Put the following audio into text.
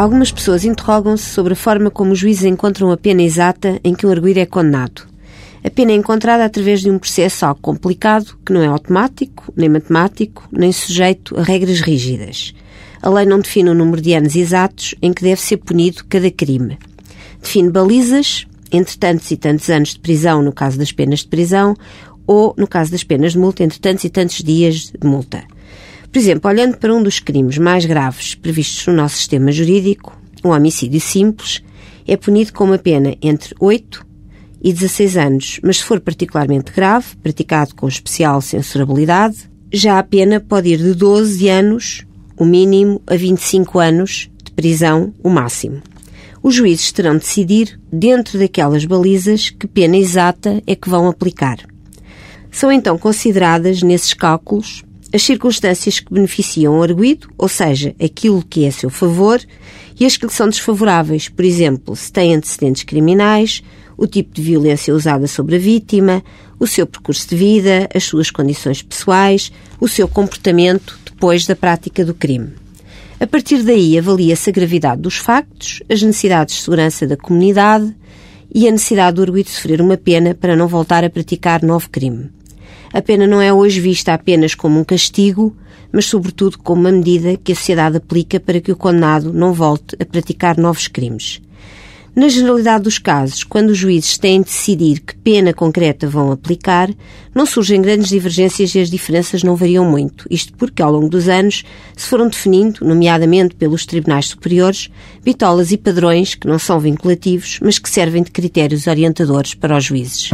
Algumas pessoas interrogam-se sobre a forma como os juízes encontram a pena exata em que um arguido é condenado. A pena é encontrada através de um processo algo complicado, que não é automático, nem matemático, nem sujeito a regras rígidas. A lei não define o número de anos exatos em que deve ser punido cada crime. Define balizas, entre tantos e tantos anos de prisão no caso das penas de prisão, ou, no caso das penas de multa, entre tantos e tantos dias de multa. Por exemplo, olhando para um dos crimes mais graves previstos no nosso sistema jurídico, um homicídio simples, é punido com uma pena entre 8 e 16 anos, mas se for particularmente grave, praticado com especial censurabilidade, já a pena pode ir de 12 anos, o mínimo, a 25 anos de prisão, o máximo. Os juízes terão de decidir, dentro daquelas balizas, que pena exata é que vão aplicar. São então consideradas, nesses cálculos, as circunstâncias que beneficiam o arguído, ou seja, aquilo que é a seu favor, e as que lhe são desfavoráveis, por exemplo, se tem antecedentes criminais, o tipo de violência usada sobre a vítima, o seu percurso de vida, as suas condições pessoais, o seu comportamento depois da prática do crime. A partir daí avalia-se a gravidade dos factos, as necessidades de segurança da comunidade e a necessidade do arguído sofrer uma pena para não voltar a praticar novo crime. A pena não é hoje vista apenas como um castigo, mas sobretudo como uma medida que a sociedade aplica para que o condenado não volte a praticar novos crimes. Na generalidade dos casos, quando os juízes têm de decidir que pena concreta vão aplicar, não surgem grandes divergências e as diferenças não variam muito. Isto porque, ao longo dos anos, se foram definindo, nomeadamente pelos tribunais superiores, bitolas e padrões que não são vinculativos, mas que servem de critérios orientadores para os juízes.